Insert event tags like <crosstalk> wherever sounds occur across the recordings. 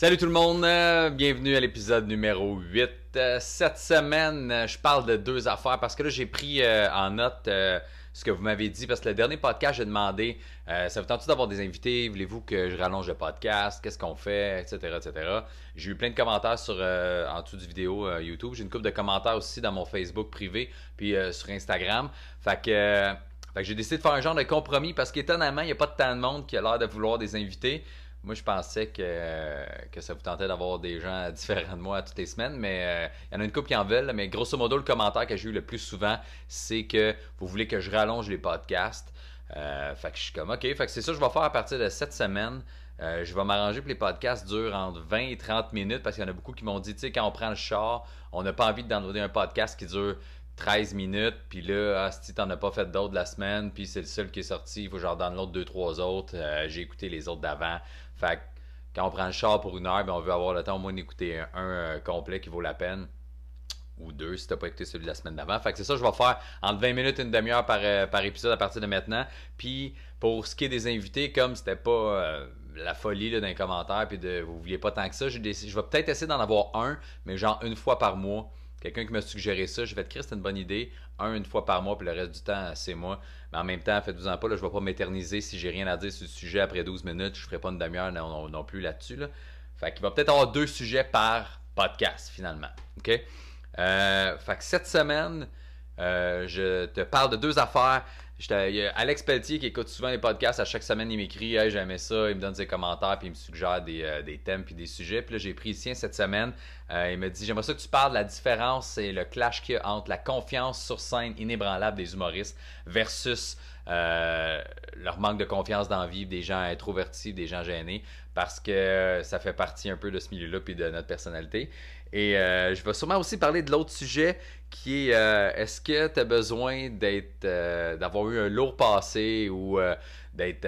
Salut tout le monde, euh, bienvenue à l'épisode numéro 8. Euh, cette semaine, euh, je parle de deux affaires parce que là, j'ai pris en note ce que vous m'avez dit parce que le dernier podcast, j'ai demandé ça vous tente d'avoir des invités? Voulez-vous que je rallonge le podcast? Qu'est-ce qu'on fait? Etc. etc. J'ai eu plein de commentaires sur, en dessous du vidéo YouTube. J'ai une couple de commentaires aussi dans mon Facebook privé puis sur Instagram. Fait que, j'ai décidé de faire un genre de compromis parce qu'étonnamment, il n'y a pas tant de monde qui a l'air de vouloir des invités. Moi, je pensais que, que ça vous tentait d'avoir des gens <laughs> différents de moi toutes les semaines, mais euh, il y en a une couple qui en veulent. Mais grosso modo, le commentaire que j'ai eu le plus souvent, c'est que vous voulez que je rallonge les podcasts. Euh, fait que je suis comme, OK, fait que c'est ça que je vais faire à partir de cette semaine. Euh, je vais m'arranger pour les podcasts durent entre 20 et 30 minutes parce qu'il y en a beaucoup qui m'ont dit, tu sais, quand on prend le char, on n'a pas envie de downloader un podcast qui dure 13 minutes, puis là, ah, si t'en as pas fait d'autres la semaine, puis c'est le seul qui est sorti, il faut genre dans l'autre deux, trois autres. j'ai écouté les autres d'avant. Fait que quand on prend le char pour une heure, ben on veut avoir le temps au moins d'écouter un, euh, complet qui vaut la peine. Ou deux si t'as pas écouté celui de la semaine d'avant. Fait que c'est ça je vais faire entre 20 minutes et une demi-heure par, euh, par épisode à partir de maintenant. Puis pour ce qui est des invités, comme c'était pas euh, la folie d'un commentaire, puis de vous vouliez pas tant que ça, je vais peut-être essayer d'en avoir un, mais genre une fois par mois quelqu'un qui m'a suggéré ça, je vais te créer, c'est une bonne idée. Un, une fois par mois, puis le reste du temps, c'est moi. Mais en même temps, faites-vous-en pas, là, je ne vais pas m'éterniser si j'ai rien à dire sur le sujet après 12 minutes. Je ne ferai pas une demi-heure non, plus là-dessus. Là. Fait qu'il va peut-être avoir deux sujets par podcast, finalement. OK? Euh, fait que cette semaine, euh, je te parle de deux affaires. Alex Pelletier qui écoute souvent les podcasts. À chaque semaine, il m'écrit Hey, j'aimais ça. Il me donne ses commentaires puis il me suggère des, euh, des thèmes puis des sujets. Puis là, j'ai pris le sien cette semaine. Euh, il me dit J'aimerais ça que tu parles de la différence et le clash qu'il y a entre la confiance sur scène inébranlable des humoristes versus euh, leur manque de confiance dans vie des gens introvertis, des gens gênés, parce que ça fait partie un peu de ce milieu-là puis de notre personnalité. Et je vais sûrement aussi parler de l'autre sujet qui est euh, est-ce que tu as besoin d'être euh, d'avoir eu un lourd passé ou euh, d'être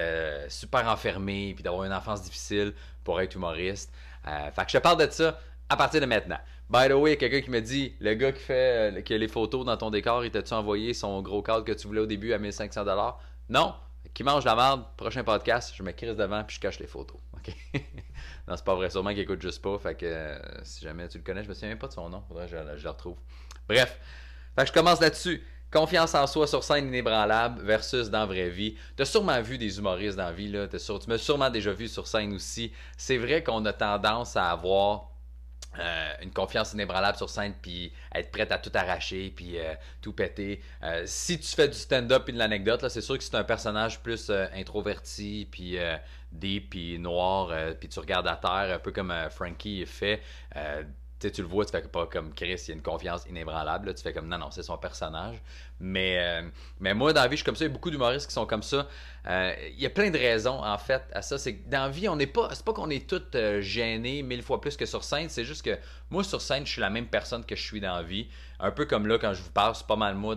super enfermé puis d'avoir une enfance difficile pour être humoriste? fait que je te parle de ça à partir de maintenant. By the way, quelqu'un qui me dit le gars qui fait qui a les photos dans ton décor, il t'a-tu envoyé son gros cadre que tu voulais au début à 1500 Non, qui mange la merde, prochain podcast, je me crise devant puis je cache les photos. OK? <laughs> Non, c'est pas vrai, sûrement qu'il écoute juste pas, fait que si jamais tu le connais, je me souviens même pas de son nom, faudrait que je, le retrouve. Bref, fait que je commence là-dessus. Confiance en soi sur scène inébranlable versus dans vraie vie. Tu as sûrement vu des humoristes dans la vie, là. tu m'as sûrement déjà vu sur scène aussi. C'est vrai qu'on a tendance à avoir euh, une confiance inébranlable sur scène, puis être prête à tout arracher, puis euh, tout péter. Euh, si tu fais du stand-up et de l'anecdote, c'est sûr que c'est un personnage plus introverti, puis deep, puis noir, puis tu regardes à terre, un peu comme Frankie fait tu le vois, tu fais pas comme Chris, il y a une confiance inébranlable. tu fais comme non, non, c'est son personnage. Mais, euh, mais moi, dans la vie, je suis comme ça. Il y a beaucoup d'humoristes qui sont comme ça. Euh, il y a plein de raisons, en fait, à ça. C'est que dans la vie, on n'est pas. C'est pas qu'on est tous euh, gênés mille fois plus que sur scène. C'est juste que moi, sur scène, je suis la même personne que je suis dans la vie. Un peu comme là, quand je vous parle, c'est pas mal moi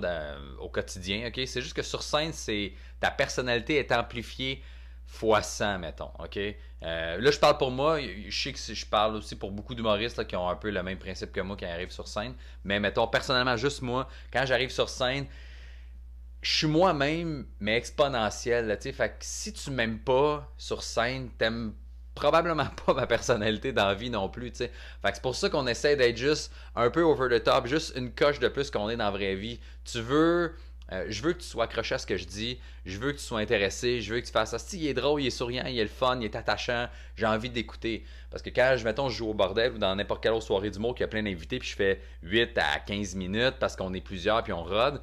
au quotidien. C'est juste que sur scène, c'est ta personnalité est amplifiée fois 100, mettons. OK? Euh, là, je parle pour moi. Je sais que je parle aussi pour beaucoup d'humoristes qui ont un peu le même principe que moi quand ils arrivent sur scène. Mais mettons, personnellement, juste moi, quand j'arrive sur scène, je suis moi-même, mais exponentiel. fait que si tu m'aimes pas sur scène, t'aimes probablement <laughs> pas ma personnalité dans la vie non plus. Fait que c'est pour ça qu'on essaie d'être juste un peu over the top, juste une coche de plus qu'on est dans la vraie vie. Tu veux euh, je veux que tu sois accroché à ce que je dis. Je veux que tu sois intéressé. Je veux que tu fasses ça. Si il est drôle, il est souriant, il est le fun, il est attachant, j'ai envie d'écouter. Parce que quand, mettons, je joue au bordel ou dans n'importe quelle autre soirée d'humour qui a plein d'invités, puis je fais 8 à 15 minutes parce qu'on est plusieurs, puis on rode.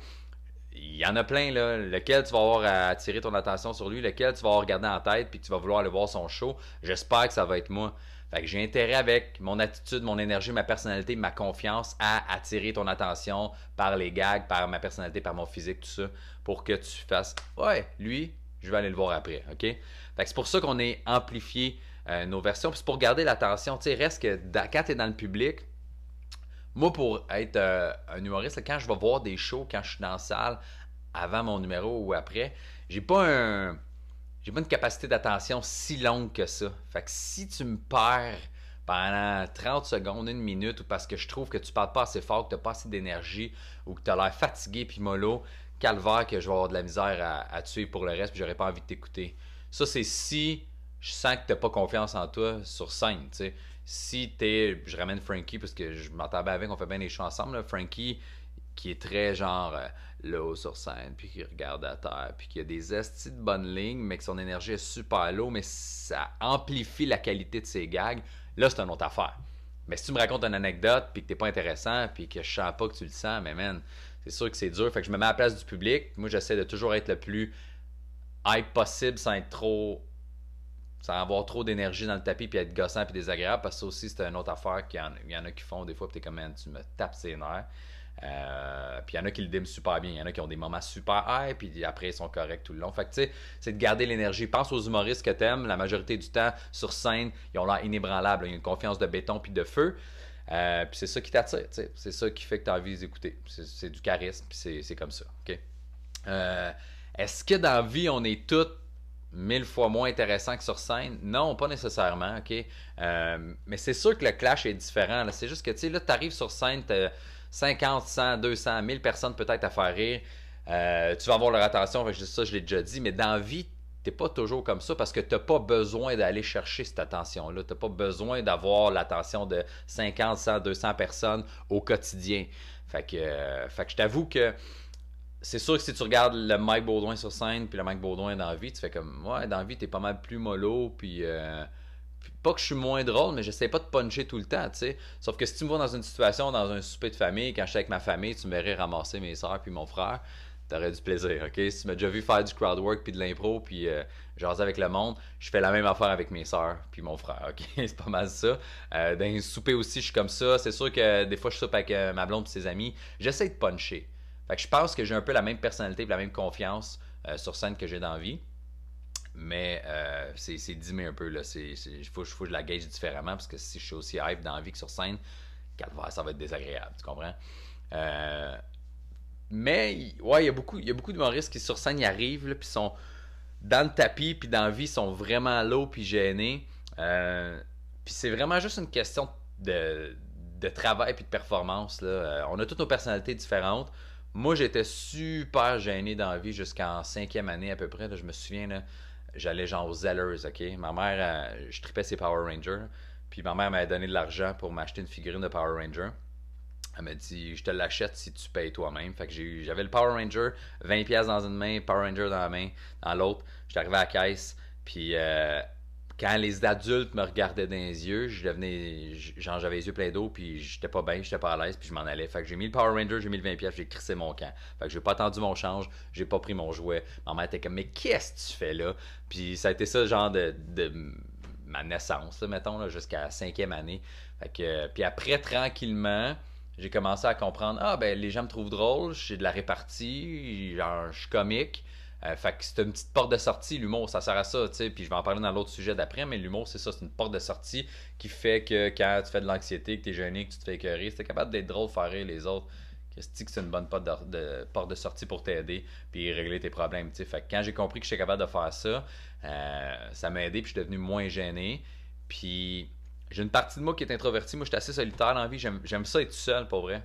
Il y en a plein, là. Lequel tu vas avoir à attirer ton attention sur lui, lequel tu vas avoir regardé en tête, puis tu vas vouloir aller voir son show? J'espère que ça va être moi. Que j'ai intérêt avec mon attitude, mon énergie, ma personnalité, ma confiance à attirer ton attention par les gags, par ma personnalité, par mon physique, tout ça, pour que tu fasses Ouais, lui, je vais aller le voir après. OK? Fait c'est pour ça qu'on est amplifié euh, nos versions. Puis pour garder l'attention. Tu sais, reste que quand tu es dans le public, moi, pour être euh, un humoriste, quand je vais voir des shows, quand je suis dans la salle, avant mon numéro ou après, j'ai pas un j'ai pas une capacité d'attention si longue que ça. Fait que si tu me perds pendant 30 secondes, une minute, ou parce que je trouve que tu parles pas assez fort, que tu n'as pas assez d'énergie, ou que tu as l'air fatigué puis mollo, calvaire que je vais avoir de la misère à, tuer pour le reste, puis j'aurais pas envie de t'écouter. Ça, c'est si je sens que tu n'as pas confiance en toi sur scène. si t'es. Je ramène Frankie parce que je m'entends bien avec, on fait bien les shows ensemble. Frankie, qui est très genre euh, low sur scène, puis qui regarde à terre, puis qui a des estis de bonnes lignes, mais que son énergie est super low, mais ça amplifie la qualité de ses gags. Là, c'est une autre affaire. Mais si tu me racontes une anecdote, puis que t'es pas intéressant, puis que je sens pas que tu le sens, mais man, c'est sûr que c'est dur. Fait que je me mets à la place du public. Moi, j'essaie de toujours être le plus hype possible sans être trop sans avoir trop d'énergie dans le tapis puis être gossant puis désagréable parce que ça aussi c'est une autre affaire qu'il y, en, a qui font des fois puis t'es comme tu me tapes ses nerfs euh, puis il y en a qui le diment super bien. Il y en a qui ont des moments super high puis après ils sont corrects tout le long. Fait que tu sais c'est de garder l'énergie. Pense aux humoristes que t'aimes. La majorité du temps sur scène ils ont l'air inébranlables. Ils ont une confiance de béton puis de feu. Euh, puis c'est ça qui t'attire c'est ça qui fait que tu as envie d'écouter c'est du charisme puis c'est comme ça ok? Euh, est-ce que dans la vie on est tous mille fois moins intéressant que sur scène? Non, pas nécessairement, OK? Mais c'est sûr que le clash est différent. C'est juste que, tu sais, là, tu arrives sur scène, 50, 100, 200, 1000 personnes peut-être à faire rire. Euh, tu vas avoir leur attention, ça, je l'ai déjà dit, mais dans vie, t'es pas toujours comme ça parce que tu n'as pas besoin d'aller chercher cette attention-là. Tu n'as pas besoin d'avoir l'attention de 50, 100, 200 personnes au quotidien. Fait que, euh, fait que je t'avoue que c'est sûr que si tu regardes le Mike Baudouin sur scène puis le Mike Baudouin dans la vie, tu fais comme ouais, dans la vie, t'es pas mal plus mollo euh, puis, pas que je suis moins drôle, mais j'essaie pas de puncher tout le temps, tu sais. Sauf que si tu me vois dans une situation, dans un souper de famille, quand je suis avec ma famille, tu me verrais ramasser mes soeurs puis mon frère, t'aurais du plaisir, ok? Si tu m'as déjà vu faire du crowd work puis de l'impro puis euh, jaser avec le monde, je fais la même affaire avec mes soeurs puis mon frère, ok? <laughs> c'est pas mal ça. Euh, dans un souper aussi, je suis comme ça. C'est sûr que des fois, je soupe avec euh, ma blonde et ses amis. J'essaie de puncher. Fait que je pense que j'ai un peu la même personnalité et la même confiance euh, sur scène que j'ai dans la vie. Mais euh, c'est dimé un peu. Il faut, faut, que je la gage différemment parce que si je suis aussi hype dans la vie que sur scène, ça va être désagréable. Tu comprends? Euh, mais ouais, il y a beaucoup, beaucoup d'humoristes qui sur scène y arrivent, puis sont dans le tapis, puis dans la vie, sont vraiment low, puis gênés. puis c'est vraiment juste une question de, de travail puis de performance. Là. on a toutes nos personnalités différentes. Moi, j'étais super gêné dans la vie jusqu'en cinquième année à peu près. je me souviens, j'allais genre aux Zellers, OK? Ma mère, je tripais ses Power Rangers. Puis ma mère m'avait donné de l'argent pour m'acheter une figurine de Power Ranger. Elle m'a dit, je te l'achète si tu payes toi-même. Fait que j'avais le Power Ranger, 20$ dans une main, Power Ranger dans la main, dans l'autre. J'étais arrivé à la caisse, puis euh, quand les adultes me regardaient dans les yeux, je devenais. Genre, j'avais les yeux pleins d'eau, puis j'étais pas bien, j'étais pas à l'aise, puis je m'en allais. Fait que j'ai mis le Power Ranger, j'ai mis le 20$, pièces, j'ai crissé mon camp. Fait que j'ai pas attendu mon change, j'ai pas pris mon jouet. Ma mère était comme, mais qu'est-ce que tu fais là? Puis ça a été ça, genre, de, de ma naissance, mettons, jusqu'à la cinquième année. Fait que, puis après, tranquillement, j'ai commencé à comprendre, ah, ben, les gens me trouvent drôle, j'ai de la répartie, genre, je suis comique. Euh, fait que c'est une petite porte de sortie, l'humour, ça sert à ça, tu sais. Puis je vais en parler dans l'autre sujet d'après, mais l'humour, c'est ça, c'est une porte de sortie qui fait que quand tu fais de l'anxiété, que tu es gêné, que tu te fais écœurer, si capable d'être drôle, faire rire les autres, que c'est une bonne porte de, porte de sortie pour t'aider puis régler tes problèmes, tu sais. Fait que quand j'ai compris que j'étais capable de faire ça, euh, ça m'a aidé, puis je suis devenu moins gêné. Puis j'ai une partie de moi qui est introvertie. Moi, je suis assez solitaire dans la vie. J'aime ça être tout seul, pour vrai.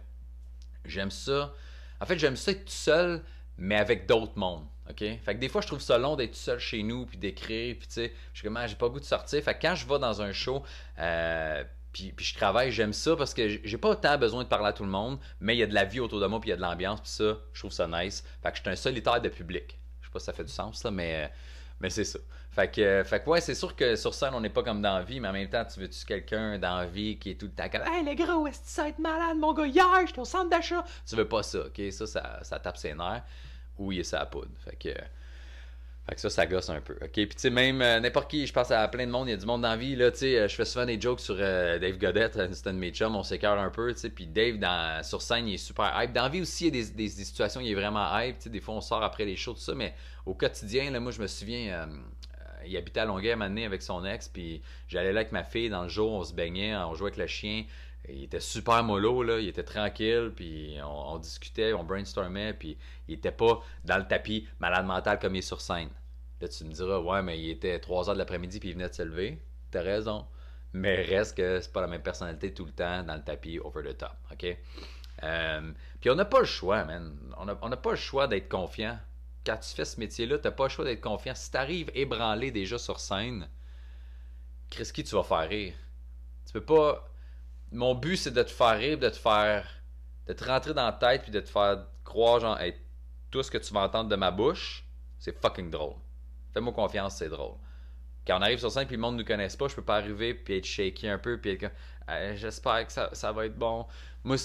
J'aime ça. En fait, j'aime ça être tout seul, mais avec d'autres mondes. Fait que des fois, je trouve ça long d'être seul chez nous, puis d'écrire, puis tu sais, je suis comme, ah, j'ai pas le goût de sortir. Fait que quand je vais dans un show, euh, puis, puis, je travaille, j'aime ça parce que j'ai pas autant besoin de parler à tout le monde, mais il y a de la vie autour de moi, puis il y a de l'ambiance, puis ça, je trouve ça nice. Fait que je suis un solitaire de public. Je sais pas si ça fait du sens, ça, mais, mais c'est ça. Fait que, fait que ouais, c'est sûr que sur scène, on n'est pas comme dans la vie, mais en même temps, tu veux-tu quelqu'un dans la vie qui est tout le temps comme Hey les gros, est-ce que ça va être malade, mon gars, hier, j'étais au centre d'achat. Tu veux pas ça, ok? Ça, ça, ça tape ses nerfs où il est sa poudre. Fait que, fait que ça, ça gosse un peu. Puis même euh, n'importe qui, je pense à plein de monde, il y a du monde dans la vie, là, euh, je fais souvent des jokes sur euh, Dave Godette, un de mes chums, on s'écœure un peu, puis Dave, sur scène, il est super hype. Dans la vie aussi, il y a des, des, situations, il est vraiment hype, des fois, on sort après les shows, tout ça, mais au quotidien, là, moi, je me souviens, il habitait à Longueuil à un avec son ex, puis j'allais là avec ma fille, dans le jour, on se baignait, on jouait avec le chien, il était super mollo, là, il était tranquille, puis on, discutait, on brainstormait, puis il était pas dans le tapis malade mental comme il est sur scène. Là, tu me diras, ouais, mais il était 3 heures de l'après-midi, puis il venait de se lever. T'as raison. Mais reste que c'est pas la même personnalité tout le temps dans le tapis over the top, OK? Euh, puis on n'a pas le choix, man. On n'a pas le choix d'être confiant. Quand tu fais ce métier-là, t'as pas le choix d'être confiant. Si t'arrives ébranlé déjà sur scène, Chris, qui tu vas faire rire? Tu peux pas. Mon but, c'est de te faire rire, de te faire. de te rentrer dans la tête, puis de te faire croire, genre, tout ce que tu vas entendre de ma bouche, c'est fucking drôle. Fais-moi confiance, c'est drôle. Quand on arrive sur scène, puis le monde ne nous connaisse pas, je peux pas arriver, puis être shaky un peu, puis être j'espère que ça, ça, va être bon. Moi,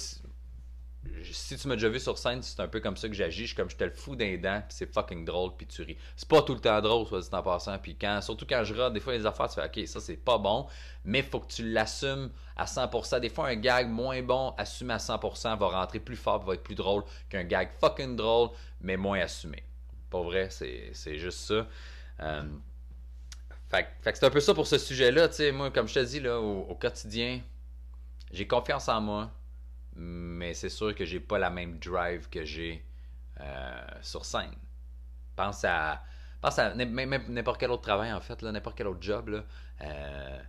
si tu m'as déjà vu sur scène, c'est un peu comme ça que j'agis. Je suis comme je te le fous d'un dents, puis c'est fucking drôle, puis tu ris. C'est pas tout le temps drôle, soit dit en passant. Puis quand, surtout quand je rate, des fois les affaires, tu fais OK, ça c'est pas bon, mais faut que tu l'assumes à 100%. Des fois, un gag moins bon, assumé à 100%, va rentrer plus fort, va être plus drôle qu'un gag fucking drôle, mais moins assumé. Pas vrai, c'est juste ça. Euh, fait, que c'est un peu ça pour ce sujet-là. Tu sais, moi, comme je te dis, là, au quotidien, j'ai confiance en moi mais c'est sûr que j'ai pas la même drive que j'ai euh, sur scène. Pense à, pense à n'importe quel autre travail, en fait, n'importe quel autre job. Euh,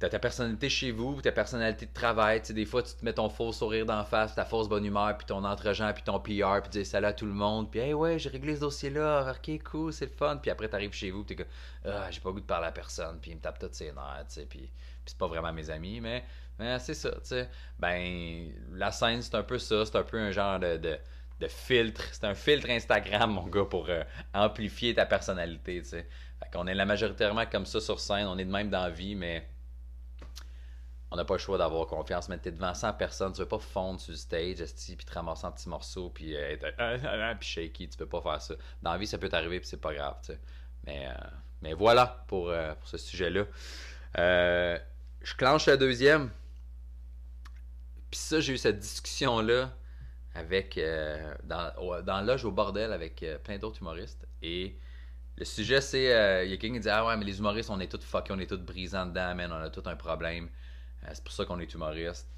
T'as ta personnalité chez vous, ta personnalité de travail. des fois, tu te mets ton faux sourire d'en face, ta fausse bonne humeur, puis ton entre-gens, puis ton PR, puis tu dis salut à tout le monde, puis hey ouais, j'ai réglé ce dossier-là, ok, cool, c'est le fun. Puis après, t'arrives chez vous, puis t'es comme ah, j'ai pas goût de parler à personne, puis il me tape toutes ses nerfs, puis c'est pas vraiment mes amis, mais c'est ça, tu sais. Ben, la scène, c'est un peu ça. C'est un peu un genre de, de, filtre. C'est un filtre Instagram, <laughs> mon gars, pour euh, amplifier ta personnalité, tu sais. Fait qu'on est la majoritairement comme ça sur scène. On est de même dans la vie, mais on n'a pas le choix d'avoir confiance. Mais t'es devant 100 personnes, tu veux pas fondre sur le stage, puis te ramasser en petits morceaux, puis euh, être euh, puis shaky. Tu peux pas faire ça. Dans la vie, ça peut t'arriver, puis c'est pas grave, tu sais. Mais, mais voilà pour, pour ce sujet-là. je clenche la deuxième. Puis ça, j'ai eu cette discussion-là avec euh, dans, dans Loge au bordel avec euh, plein d'autres humoristes. Et le sujet, c'est. Euh, il y a quelqu'un qui dit Ah ouais, mais les humoristes, on est tous fuckés, on est tous brisants dedans, man, on a tout un problème. c'est pour ça qu'on est humoriste.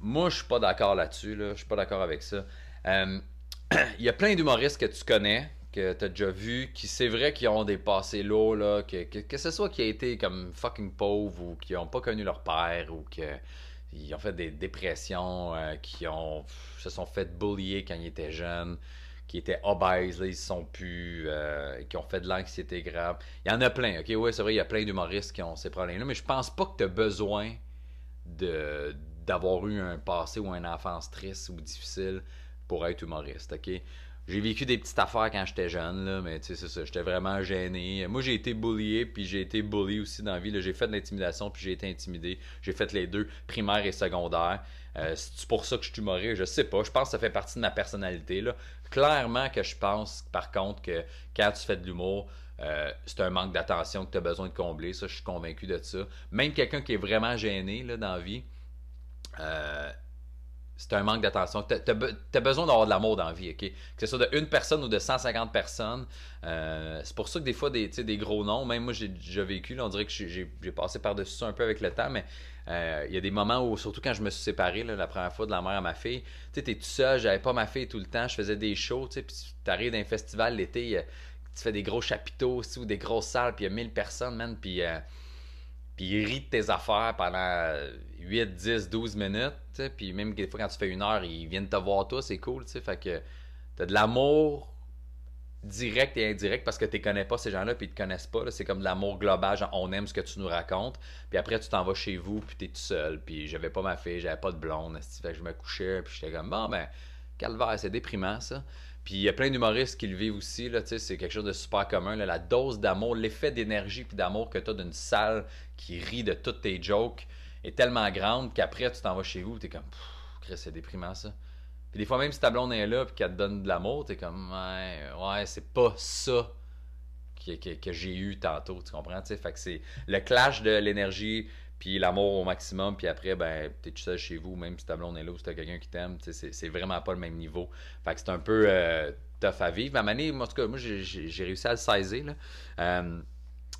moi, je suis pas d'accord là-dessus, là. Je suis pas d'accord avec ça. <clears throat> Il y a plein d'humoristes que tu connais, que tu as déjà vu, qui c'est vrai qu'ils ont des passés lourds, là, que, que, que, ce soit qui a été comme fucking pauvres ou qui ont pas connu leur père ou que ils ont fait des dépressions, euh, qui ont se sont fait bullier quand ils étaient jeunes, qui étaient obèses, là, ils sont plus, euh, qui ont fait de l'anxiété grave. Il y en a plein, ok, ouais, c'est vrai, il y a plein d'humoristes qui ont ces problèmes-là, mais je pense pas que tu as besoin d'avoir eu un passé ou une enfance triste ou difficile pour être humoriste, ok? J'ai vécu des petites affaires quand j'étais jeune, là, mais tu sais, c'est ça, j'étais vraiment gêné. Moi, j'ai été bullié, puis j'ai été bully aussi dans la vie. J'ai fait de l'intimidation, puis j'ai été intimidé. J'ai fait les deux, primaire et secondaire. Euh, c'est pour ça que je suis humoriste, je sais pas. Je pense que ça fait partie de ma personnalité. Là. Clairement que je pense, par contre, que quand tu fais de l'humour, euh, c'est un manque d'attention que tu as besoin de combler. Ça, je suis convaincu de ça. Même quelqu'un qui est vraiment gêné là, dans la vie, euh, c'est un manque d'attention. Tu as, besoin d'avoir de l'amour dans la vie, OK? Que ce soit de une personne ou de 150 personnes. Euh, c'est pour ça que des fois, des, des gros noms, même moi, j'ai déjà vécu, on dirait que j'ai passé par-dessus ça un peu avec le temps, mais euh, il y a des moments où, surtout quand je me suis séparé la première fois de la mère à ma fille, tu sais, t'es tout seul, j'avais pas ma fille tout le temps, je faisais des shows, tu sais, puis t'arrives d'un festival l'été, tu fais des gros chapiteaux ou des grosses salles, puis il y a 1000 personnes, man, puis... Euh, puis il rit de tes affaires pendant 8, 10, 12 minutes, puis même des fois quand tu fais une heure, ils viennent te voir toi, c'est cool, tu fait que t'as de l'amour direct et indirect parce que tu connais pas ces gens-là puis ils te connaissent pas, c'est comme de l'amour global, genre on aime ce que tu nous racontes, puis après tu t'en vas chez vous puis t'es tout seul, puis j'avais pas ma fille, j'avais pas de blonde, fait que je me couchais, puis j'étais comme bon ben calvaire, c'est déprimant ça. Puis il y a plein d'humoristes qui le vivent aussi. Là, c'est quelque chose de super commun. la dose d'amour, l'effet d'énergie puis d'amour que tu as d'une salle qui rit de toutes tes jokes est tellement grande qu'après, tu t'en vas chez vous, tu es comme, Chris, c'est déprimant ça. Puis des fois, même si ta blonde est là et qu'elle te donne de l'amour, tu es comme, ouais, ouais c'est pas ça que, que, j'ai eu tantôt, tu comprends? Fait que c'est le clash de l'énergie puis l'amour au maximum, puis après, ben, t'es tout seul chez vous, même si ta blonde est là ou si t'as quelqu'un qui t'aime, c'est vraiment pas le même niveau. Fait que c'est un peu euh, tough à vivre. Ma en tout cas, moi, j'ai réussi à le saisir, là. Euh,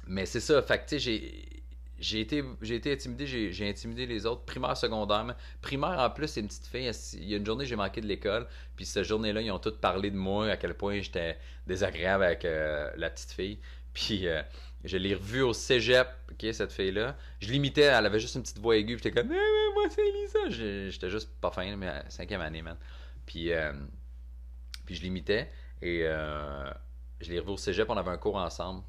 mais c'est ça, fait que, tu sais, j'ai été, j'ai été intimidé, j'ai, intimidé les autres, primaire, secondaire. Primaire, en plus, c'est une petite fille. Il y a une journée, j'ai manqué de l'école. Puis cette journée-là, ils ont tous parlé de moi, à quel point j'étais désagréable avec euh, la petite fille. <laughs> Puis je l'ai revue au cégep, cette fille-là. Je l'imitais, elle avait juste une petite voix aiguë. J'étais comme, mais, mais moi, c'est Lisa. J'étais juste pas fin, mais cinquième année, man. Puis, euh, puis je l'imitais et euh, je l'ai revue au cégep, on avait un cours ensemble.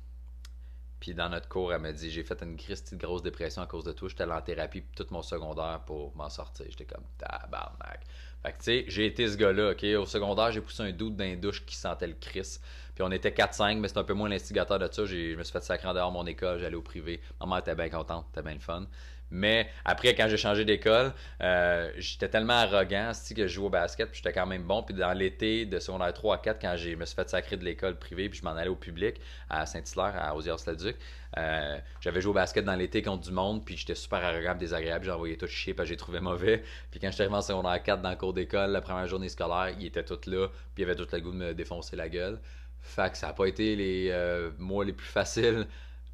Puis dans notre cours, elle m'a dit J'ai fait une petite grosse dépression à cause de toi. J'étais allé en thérapie tout mon secondaire pour m'en sortir. J'étais comme tabarnak. Fait que tu sais, j'ai été ce gars-là, ok? Au secondaire, j'ai poussé un doute dans les douches qui sentait le Chris. Puis on était 4-5, mais c'est un peu moins l'instigateur de ça. Je me suis fait sacrer en dehors mon école, j'allais au privé. Maman était bien contente, c'était bien le fun. Mais après, quand j'ai changé d'école, euh, j'étais tellement arrogant que je jouais au basket, puis j'étais quand même bon. Puis dans l'été de secondaire 3 à 4, quand je me suis fait sacrer de l'école privée, puis je m'en allais au public à Saint-Hilaire, à Osiers-le-Duc, euh, j'avais joué au basket dans l'été contre du monde, puis j'étais super arrogant, désagréable. J'ai envoyé tout chier, que j'ai trouvé mauvais. Puis quand j'étais arrivé en secondaire 4 dans le cours d'école, la première journée scolaire, il était tout là, puis il avait tout le goût de me défoncer la gueule. Fait que ça n'a pas été les euh, mois les plus faciles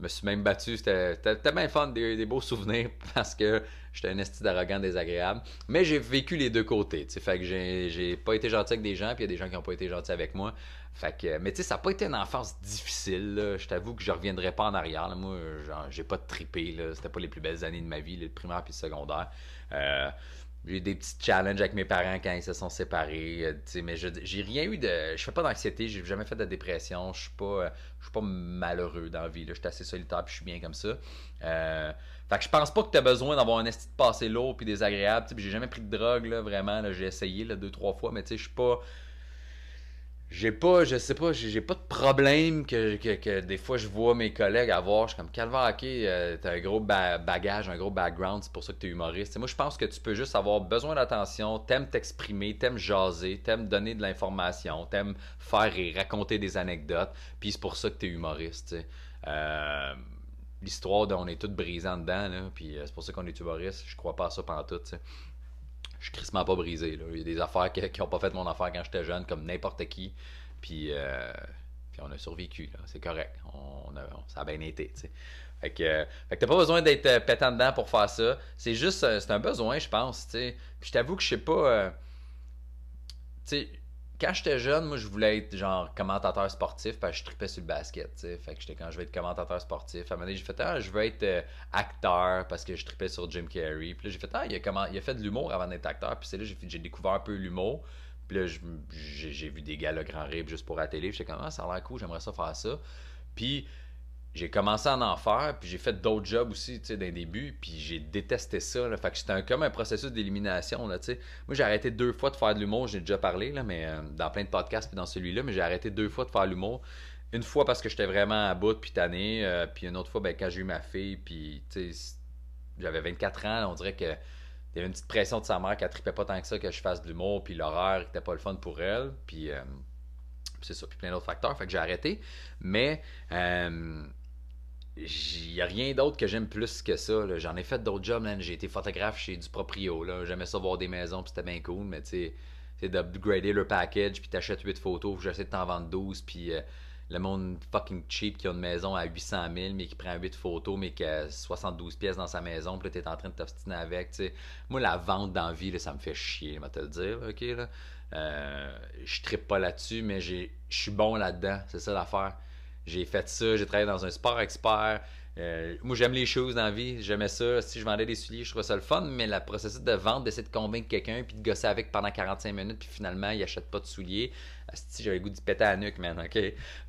me suis même battu. C'était bien fun, des, beaux souvenirs <laughs> parce que j'étais un esti d'arrogant désagréable. Mais j'ai vécu les deux côtés. Fait que j'ai pas été gentil avec des gens, puis il y a des gens qui n'ont pas été gentils avec moi. Fait que, mais tu sais, ça n'a pas été une enfance difficile. Je t'avoue que je reviendrai pas en arrière. Moi, j'ai pas de tripé. C'était pas les plus belles années de ma vie, le primaire puis le secondaire. Euh, j'ai eu des petits challenges avec mes parents quand ils se sont séparés. Euh, mais j'ai rien eu de. Je fais pas d'anxiété, j'ai jamais fait de dépression. Je suis pas, euh, je suis pas malheureux dans la vie. Je suis assez solitaire puis je suis bien comme ça. Euh, fait que je pense pas que tu as besoin d'avoir un esti de passé lourd puis désagréable. J'ai jamais pris de drogue, là, vraiment. J'ai essayé là, deux, trois fois, mais je suis pas j'ai pas, je sais pas, j'ai pas de problème que, que, des fois je vois mes collègues avoir. Je suis comme Calvaire, ok, euh, t'as un gros bagage, un gros background, c'est pour ça que t'es humoriste. moi, je pense que tu peux juste avoir besoin d'attention, t'aimes t'exprimer, t'aimes jaser, t'aimes donner de l'information, t'aimes faire et raconter des anecdotes, puis c'est pour ça que t'es humoriste. Euh, L'histoire on est tous brisants dedans, puis euh, c'est pour ça qu'on est humoriste, je crois pas à ça pendant tout. T'sais je suis crissement pas brisé. Là. Il y a des affaires qui n'ont pas fait mon affaire quand j'étais jeune, comme n'importe qui. Puis, euh, puis on a survécu. C'est correct. On, a, ça a bien été. T'sais. Fait que, fait que t'as pas besoin d'être euh, pétant dedans pour faire ça. C'est juste, euh, c'est un besoin, je pense. Puis je t'avoue que je sais pas. Quand j'étais jeune, moi, je voulais être genre commentateur sportif parce que je tripais sur le basket. Fait que j'étais quand je vais être commentateur sportif. À un moment donné, j'ai fait, ah, je veux être euh, acteur parce que je tripais sur Jim Carrey. Puis là, j'ai fait, ah, il a, comment... il a fait de l'humour avant d'être acteur. Puis c'est là, j'ai, découvert un peu l'humour. Puis là, j'ai, vu des gars le grand rib juste pour la télé. J'étais comme, ah, ça a l'air cool, j'aimerais ça faire ça. Puis j'ai commencé à en faire, puis j'ai fait d'autres jobs aussi, tu sais, d'un début, puis j'ai détesté ça, là. Fait que c'était comme un processus d'élimination, là, tu sais. Moi, j'ai arrêté deux fois de faire de l'humour, j'ai déjà parlé, là, mais euh, dans plein de podcasts, puis dans celui-là, mais j'ai arrêté deux fois de faire l'humour. Une fois parce que j'étais vraiment à bout, puis tanné, euh, puis une autre fois, ben, quand j'ai eu ma fille, puis, tu sais, j'avais 24 ans, on dirait que il y avait une petite pression de sa mère qu'elle tripait pas tant que ça que je fasse de l'humour, puis l'horaire était pas le fun pour elle, puis... Euh, c'est ça, puis plein d'autres facteurs, fait que j'ai arrêté. Mais il n'y a rien d'autre que j'aime plus que ça. J'en ai fait d'autres jobs, J'ai été photographe chez du proprio. J'aimais ça voir des maisons, puis c'était bien cool, mais tu sais, d'upgrader le package, puis t'achètes 8 photos, j'essaie de t'en vendre 12, puis euh, le monde fucking cheap qui a une maison à 800 000, mais qui prend 8 photos, mais qui a 72 pièces dans sa maison, puis là, t'es en train de t'obstiner avec. Moi, la vente d'envie, ça me fait chier, je te le dire, ok, là. Euh, je trippe pas là-dessus, mais je suis bon là-dedans, c'est ça l'affaire. J'ai fait ça, j'ai travaillé dans un sport expert. Euh, moi, j'aime les choses dans la vie, j'aimais ça. Si je vendais des souliers, je trouvais ça le fun, mais le processus de vente, d'essayer de convaincre quelqu'un, puis de gosser avec pendant 45 minutes, puis finalement, il achète pas de souliers. Si j'avais le goût de péter à la nuque, man, ok?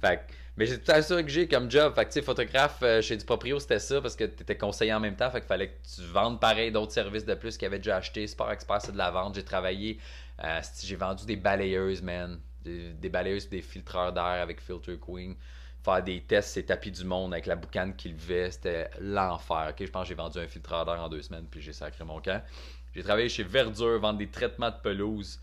Fait mais c'est tout ça que j'ai comme job. Fait que, tu sais, photographe euh, chez du proprio, c'était ça, parce que tu étais conseiller en même temps. Fait qu'il fallait que tu vendes pareil d'autres services de plus qu'ils avaient déjà acheté. Sport Expert, c'est de la vente. J'ai travaillé, euh, j'ai vendu des balayeuses, man. Des, des balayeuses des filtreurs d'air avec Filter Queen faire des tests, c'est tapis du monde avec la boucane qu'il levait, c'était l'enfer. Je pense que j'ai vendu un filtreur en deux semaines, puis j'ai sacré mon camp. J'ai travaillé chez Verdure, vendre des traitements de pelouse.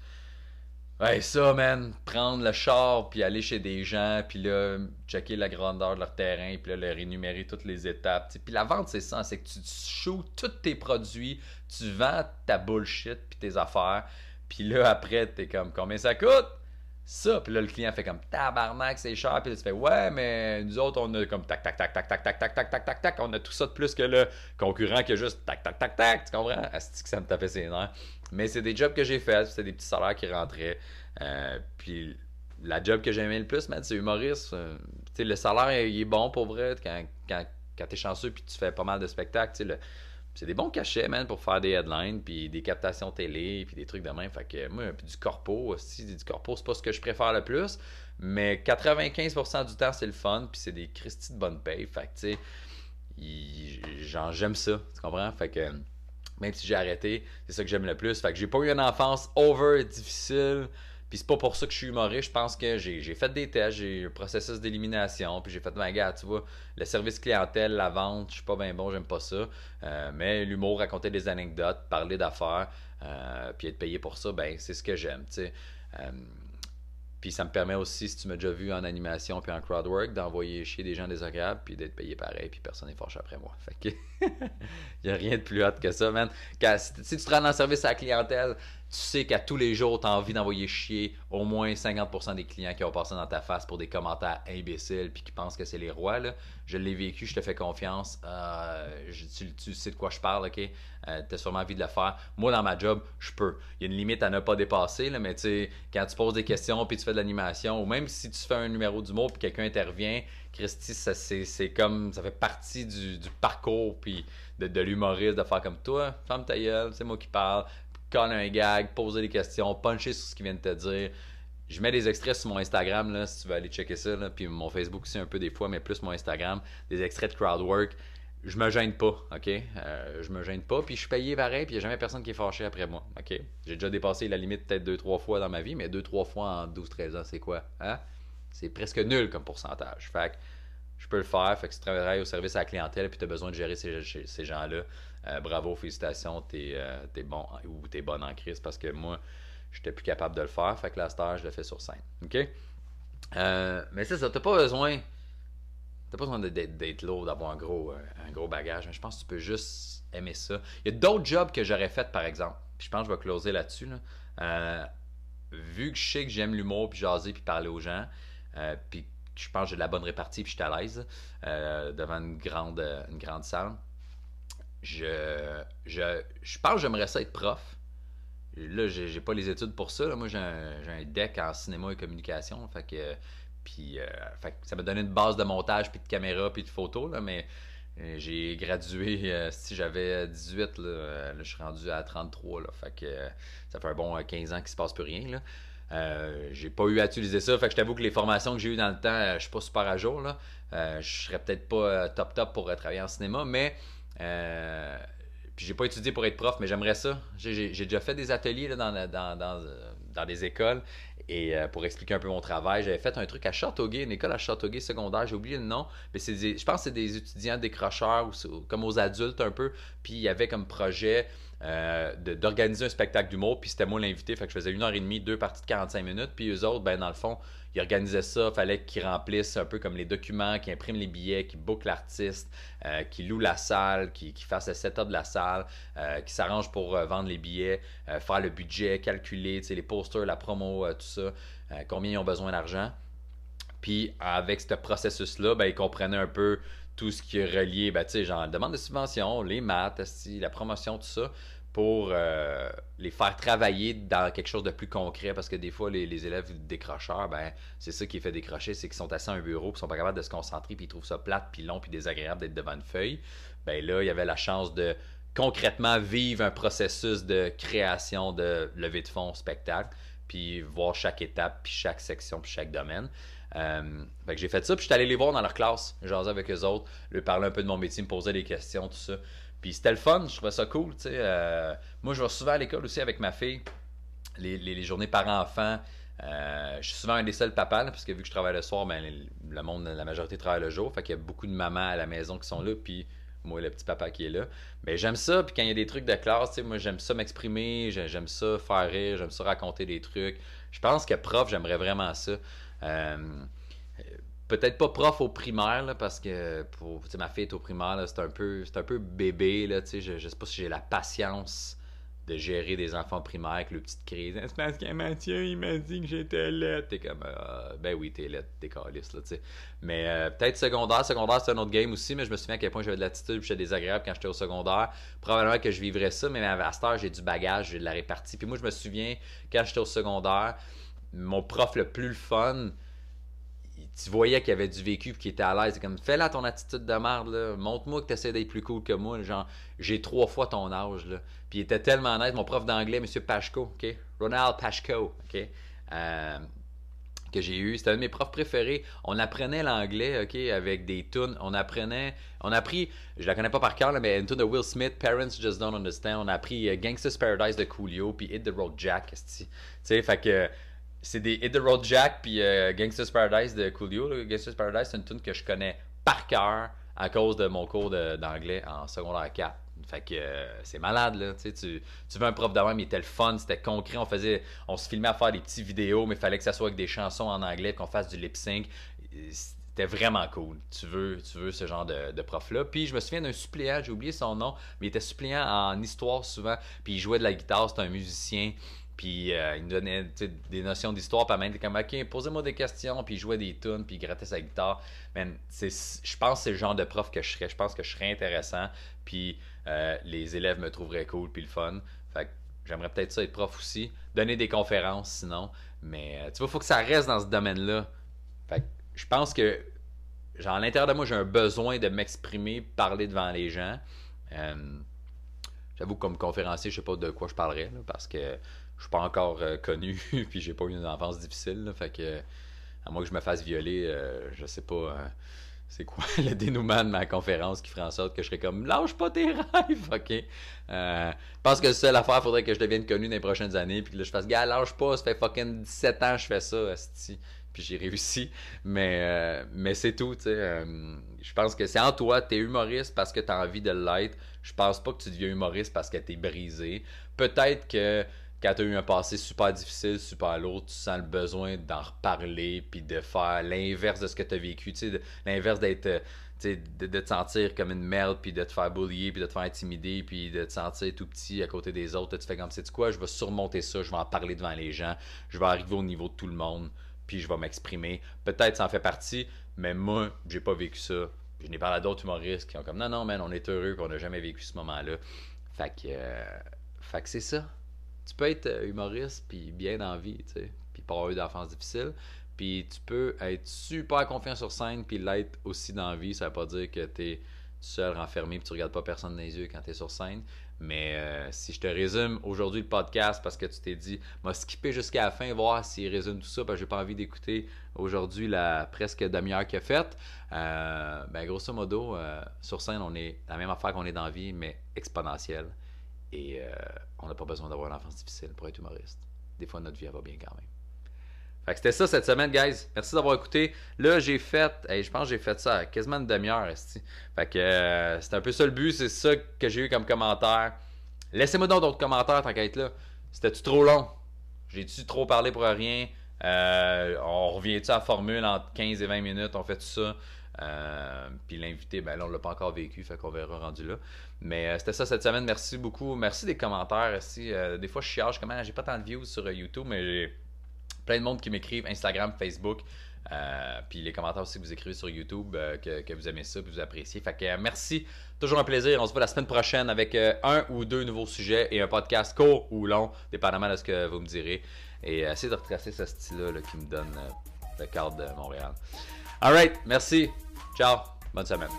Ouais, ça, man, prendre le char, puis aller chez des gens, puis là, checker la grandeur de leur terrain, puis là, leur énumérer toutes les étapes. Puis la vente, c'est ça, c'est que tu shoots tous tes produits, tu vends ta bullshit, puis tes affaires, puis là, après, t'es comme, combien ça coûte? Ça. Puis là, le client fait comme tabarnak, c'est cher. Puis là, tu fais ouais, mais nous autres, on a comme tac, tac, tac, tac, tac, tac, tac, tac, tac, tac, tac. On a tout ça de plus que le concurrent qui a juste tac, tac, tac, tac. Tu comprends? Asti que ça me tapait ses nerfs. Mais c'est des jobs que j'ai fait. C'était des petits salaires qui rentraient. Euh, puis la job que j'aimais le plus, man, c'est humoriste. Euh, le salaire, il est bon pour vrai. Quand, quand, quand t'es chanceux puis tu fais pas mal de spectacles, tu sais, c'est des bons cachets, man, pour faire des headlines, puis des captations télé, puis des trucs de même. Fait que moi, du corpo aussi, du corpo, c'est pas ce que je préfère le plus. Mais 95% du temps, c'est le fun, puis c'est des Christy de bonne paye. Fait que, tu sais, j'aime ça, tu comprends? Fait que, même si j'ai arrêté, c'est ça que j'aime le plus. Fait que j'ai pas eu une enfance over difficile. Puis c'est pas pour ça que je suis humoriste. Je pense que j'ai fait des tests, j'ai eu un processus d'élimination. Puis j'ai fait, ben gars, tu vois, le service clientèle, la vente, je suis pas bien bon, j'aime pas ça. Euh, mais l'humour, raconter des anecdotes, parler d'affaires, euh, puis être payé pour ça, ben c'est ce que j'aime, tu sais. Euh, puis ça me permet aussi, si tu m'as déjà vu en animation puis en crowdwork, d'envoyer chier des gens désagréables puis d'être payé pareil, puis personne n'est fâché après moi. <laughs> Fait que <laughs> n'y a rien de plus hot que ça, man. si, tu te rends le service à la clientèle, tu sais qu'à tous les jours, tu as envie d'envoyer chier au moins 50% des clients qui ont passé dans ta face pour des commentaires imbéciles puis qui pensent que c'est les rois. Je l'ai vécu, je te fais confiance. Euh, tu, sais de quoi je parle, ok? Euh, tu as sûrement envie de le faire. Moi, dans ma job, je peux. Il y a une limite à ne pas dépasser, mais tu sais, quand tu poses des questions puis tu fais de l'animation, ou même si tu fais un numéro d'humour puis quelqu'un intervient, Christy, ça, c'est, comme, ça fait partie du, parcours puis de, l'humoriste de faire comme toi, femme ta c'est moi qui parle coller un gag, poser des questions, puncher sur ce qu'il vient de te dire. Je mets des extraits sur mon Instagram, là, si tu veux aller checker ça, puis mon Facebook aussi un peu des fois, mais plus mon Instagram, des extraits de crowdwork. Je me gêne pas, ok? Euh, je me gêne pas, puis je suis payé pareil, puis il n'y a jamais personne qui est fâché après moi, ok? J'ai déjà dépassé la limite peut-être deux, trois fois dans ma vie, mais deux, trois fois en 12-13 ans, c'est quoi? Hein? C'est presque nul comme pourcentage. Fait que je peux le faire, fait que si tu travailles au service à la clientèle, puis tu as besoin de gérer ces, ces gens-là, euh, bravo, félicitations, t'es euh, bon ou t'es bonne en crise parce que moi, j'étais plus capable de le faire. Fait que la star, je le fais sur scène. OK? Euh, mais c'est ça, t'as pas besoin. T'as pas besoin d'être lourd, d'avoir un gros, un gros bagage. Mais je pense que tu peux juste aimer ça. Il y a d'autres jobs que j'aurais fait, par exemple. Puis je pense que je vais closer là-dessus. vu que je sais que j'aime l'humour, puis jaser, puis parler aux gens, puis je pense que j'ai de la bonne répartie, puis je suis à l'aise devant une grande, une grande salle je, je, je pense que j'aimerais ça être prof. Là, j'ai pas les études pour ça. Moi, j'ai un, deck en cinéma et communication. Fait que, puis, euh, ça m'a donné une base de montage, puis de caméra, puis de photos. Là, mais euh, j'ai gradué, euh, si j'avais 18, là, je suis rendu à 33. Là, fait que ça fait un bon 15 ans qu'il se passe plus rien. Là. J'ai pas eu à utiliser ça. Fait que je t'avoue que les formations que j'ai eues dans le temps, je suis pas super à jour. Là. je serais peut-être pas top top pour travailler en cinéma, mais euh, puis j'ai pas étudié pour être prof, mais j'aimerais ça. J'ai déjà fait des ateliers dans, dans, dans, dans, des écoles. Et euh, pour expliquer un peu mon travail, j'avais fait un truc à Châteauguay, une école à Châteauguay secondaire, j'ai oublié le nom, mais c'est je pense que c'est des étudiants décrocheurs ou comme aux adultes un peu, puis il y avait comme projet euh, d'organiser un spectacle d'humour, puis c'était moi l'invité, fait que je faisais une heure et demie, deux parties de 45 minutes, puis eux autres, ben dans le fond, ils organisaient ça, fallait qu'ils remplissent un peu comme les documents, qu'ils impriment les billets, qu'ils bookent l'artiste, euh, qu'ils louent la salle, qu'ils fassent le setup de la salle, qu'ils s'arrangent pour vendre les billets, faire le budget, calculer les la promo, tout ça, combien ils ont besoin d'argent. Puis avec ce processus-là, ben, ils comprenaient un peu tout ce qui est relié, ben, genre la demande de subvention, les maths, la promotion, tout ça pour euh, les faire travailler dans quelque chose de plus concret parce que des fois les, élèves décrocheurs ben c'est ça qui fait décrocher c'est qu'ils sont assis à un bureau puis sont pas capables de se concentrer puis ils trouvent ça plate puis long puis désagréable d'être devant une feuille ben là il y avait la chance de concrètement vivre un processus de création de levée de fonds spectacle puis voir chaque étape puis chaque section puis chaque domaine euh, fait que j'ai fait ça puis je suis allé les voir dans leur classe jaser avec eux autres leur parler un peu de mon métier me poser des questions tout ça puis c'était le fun, je trouvais ça cool. Tu sais, euh, moi, je vais souvent à l'école aussi avec ma fille, les, journées parents-enfants. Euh, je suis souvent un des seuls papas, parce que vu que je travaille le soir, ben, le monde, la majorité travaille le jour. Fait qu'il y a beaucoup de mamans à la maison qui sont là, puis moi, le petit papa qui est là. Mais j'aime ça, puis quand il y a des trucs de classe, moi, j'aime ça m'exprimer, j'aime ça faire rire, j'aime ça raconter des trucs. Je pense que prof, j'aimerais vraiment ça. Euh, peut-être pas prof au primaire parce que ma fille est au primaire c'est un peu un peu bébé là je, je sais pas si j'ai la patience de gérer des enfants primaires avec le petite crise c'est parce que Mathieu il m'a dit que j'étais laid t'es comme euh, ben oui t'es laid t'es calice là tu sais mais euh, peut-être secondaire secondaire c'est un autre game aussi mais je me souviens à quel point j'avais de l'attitude j'étais désagréable quand j'étais au secondaire probablement que je vivrais ça mais à cette j'ai du bagage j'ai de la répartie puis moi je me souviens quand j'étais au secondaire mon prof le plus fun tu voyais qu'il avait du vécu, qu'il était à l'aise. C'est comme, fais là ton attitude de merde, là. Montre-moi que tu essaies d'être plus cool que moi. Genre, j'ai trois fois ton âge, là. Puis il était tellement honnête, mon prof d'anglais, M. Pashko, OK? Ronald Pashko, OK? Euh, que j'ai eu. C'était un de mes profs préférés. On apprenait l'anglais, OK, avec des tunes. On apprenait, on a appris, je la connais pas par cœur, mais une tune de Will Smith, Parents Just Don't Understand. On a appris euh, Paradise de Coolio, puis Hit the Road Jack, tu sais, fait que c'est des Hit the Road Jack, puis euh, Gangsta's Paradise de Coolio. Gangsta's Paradise, c'est une tune que je connais par cœur à cause de mon cours d'anglais en secondaire 4. Fait que euh, c'est malade, là. Tu, tu veux un prof de même, il était le fun, c'était concret. On faisait, on se filmait à faire des petites vidéos, mais il fallait que ça soit avec des chansons en anglais, qu'on fasse du lip sync. C'était vraiment cool. Tu veux, tu veux ce genre de, prof-là. Puis je me souviens d'un suppléant, j'ai oublié son nom, mais il était suppléant en histoire souvent. Puis il jouait de la guitare, c'était un musicien. Puis euh, il nous donnait des notions d'histoire. Il était comme, OK, posez-moi des questions. Puis il jouait des tunes. Puis il grattait sa guitare. Mais je pense que c'est le genre de prof que je serais. Je pense que je serais intéressant. Puis euh, les élèves me trouveraient cool. Puis le fun. Fait que j'aimerais peut-être ça être prof aussi. Donner des conférences sinon. Mais euh, tu vois, il faut que ça reste dans ce domaine-là. Fait que je pense que, genre, à l'intérieur de moi, j'ai un besoin de m'exprimer, parler devant les gens. J'avoue, comme conférencier, je sais pas de quoi je parlerais, parce que je suis pas encore euh, connu, <laughs> puis j'ai pas eu une enfance difficile. fait que, à moins que je me fasse violer, euh, je sais pas euh, c'est quoi <laughs> le dénouement de ma conférence qui ferait en sorte que je serais comme lâche pas tes <laughs> rêves, ok? je pense que la seule affaire, faudrait que je devienne connu dans les prochaines années, puis que là, je fasse gars, lâche pas, ça fait fucking 17 ans que je fais ça, puis j'ai réussi. Mais, mais c'est tout, tu sais. je pense que c'est en toi, t'es humoriste parce que t'as envie de l'être. Je pense pas que tu deviens humoriste parce que t'es brisé. Peut-être que quand tu as eu un passé super difficile, super lourd, tu sens le besoin d'en reparler, puis de faire l'inverse de ce que tu as vécu, l'inverse d'être, euh, de, de, te sentir comme une merde, puis de te faire boulier, puis de te faire intimider, puis de te sentir tout petit à côté des autres. Tu fais comme, c'est quoi, je vais surmonter ça, je vais en parler devant les gens, je vais arriver au niveau de tout le monde, puis je vais m'exprimer. Peut-être ça en fait partie, mais moi, j'ai pas vécu ça. Je n'ai parlé à d'autres humoristes qui ont comme, non, non, man, on est heureux qu'on n'a jamais vécu ce moment-là. Fait que, euh, que c'est ça tu peux être euh, humoriste puis bien dans la vie, tu puis pas avoir eu d'enfance difficile. Puis tu peux être super confiant sur scène puis l'être aussi dans la vie. Ça veut pas dire que tu es seul renfermé puis tu regardes pas personne dans les yeux quand tu es sur scène. Mais euh, si je te résume aujourd'hui le podcast parce que tu t'es dit, m'a skippé jusqu'à la fin, voir s'il résume tout ça, parce que j'ai pas envie d'écouter aujourd'hui la presque demi-heure qu'il a faite. Euh, ben, grosso modo, sur scène, on est la même affaire qu'on est dans la vie, mais exponentielle. Et euh, on n'a pas besoin d'avoir une enfance difficile pour être humoriste. Des fois, notre vie, elle va bien quand même. Fait que c'était ça cette semaine, guys. Merci d'avoir écouté. Là, j'ai fait, je pense que j'ai fait ça quasiment une demi-heure. Fait que euh, c'est un peu ça le but, c'est ça que j'ai eu comme commentaire. Laissez-moi d'autres commentaires tant qu'à être là. C'était-tu trop long? J'ai-tu trop parlé pour rien? Euh, on revient-tu à la formule entre 15 et 20 minutes? On fait tout ça? Euh, puis l'invité, ben là, on l'a pas encore vécu, fait qu'on verra rendu là. Mais euh, c'était ça cette semaine. Merci beaucoup. Merci des commentaires aussi. Euh, des fois, je chiage comment j'ai pas tant de views sur YouTube, mais j'ai plein de monde qui m'écrivent Instagram, Facebook. puis les commentaires aussi que vous écrivez sur YouTube, que, vous aimez ça, que vous appréciez. Fait que merci, toujours un plaisir. On se voit la semaine prochaine avec un ou deux nouveaux sujets et un podcast court ou long, dépendamment de ce que vous me direz. Et essayez de retracer ce style-là qui me donne le cadre de Montréal. Alright, merci. Ciao. Bonne semaine.